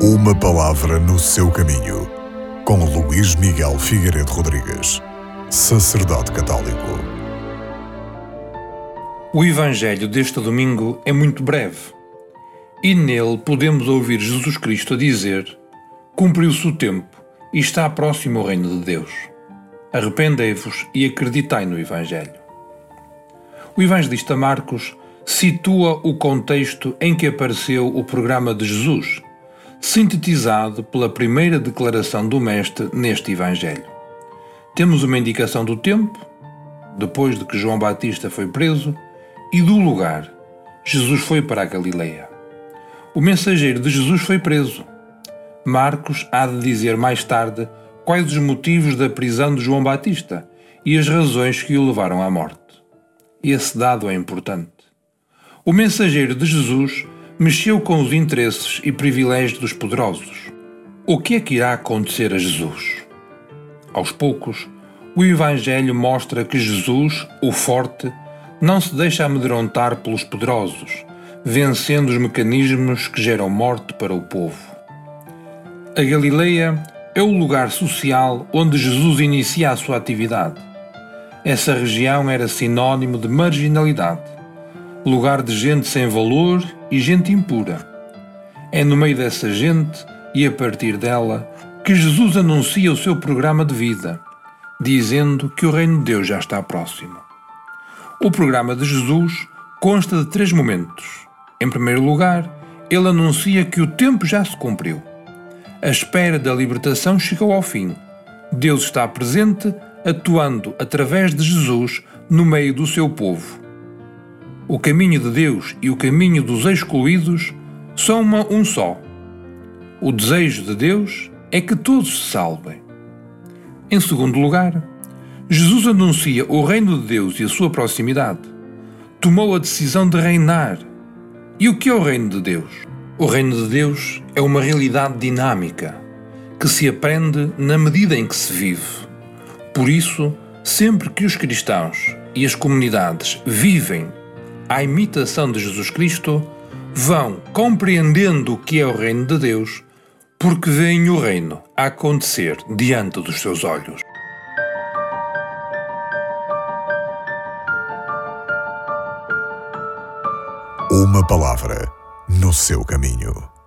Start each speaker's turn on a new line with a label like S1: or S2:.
S1: Uma palavra no seu caminho, com Luís Miguel Figueiredo Rodrigues, sacerdote católico.
S2: O Evangelho deste domingo é muito breve e nele podemos ouvir Jesus Cristo a dizer: Cumpriu-se o tempo e está próximo o reino de Deus. Arrependei-vos e acreditai no Evangelho. O evangelista Marcos situa o contexto em que apareceu o programa de Jesus, sintetizado pela primeira declaração do Mestre neste Evangelho. Temos uma indicação do tempo, depois de que João Batista foi preso, e do lugar. Jesus foi para a Galileia. O mensageiro de Jesus foi preso. Marcos há de dizer mais tarde quais os motivos da prisão de João Batista e as razões que o levaram à morte. Esse dado é importante. O mensageiro de Jesus mexeu com os interesses e privilégios dos poderosos. O que é que irá acontecer a Jesus? Aos poucos, o Evangelho mostra que Jesus, o forte, não se deixa amedrontar pelos poderosos, vencendo os mecanismos que geram morte para o povo. A Galileia é o lugar social onde Jesus inicia a sua atividade. Essa região era sinônimo de marginalidade lugar de gente sem valor e gente impura. É no meio dessa gente e a partir dela que Jesus anuncia o seu programa de vida, dizendo que o reino de Deus já está próximo. O programa de Jesus consta de três momentos. Em primeiro lugar, ele anuncia que o tempo já se cumpriu. A espera da libertação chegou ao fim. Deus está presente, atuando através de Jesus no meio do seu povo o caminho de Deus e o caminho dos excluídos são uma, um só. O desejo de Deus é que todos se salvem. Em segundo lugar, Jesus anuncia o reino de Deus e a sua proximidade. Tomou a decisão de reinar. E o que é o reino de Deus? O reino de Deus é uma realidade dinâmica que se aprende na medida em que se vive. Por isso, sempre que os cristãos e as comunidades vivem à imitação de Jesus Cristo, vão compreendendo o que é o reino de Deus, porque veem o reino a acontecer diante dos seus olhos.
S1: Uma palavra no seu caminho.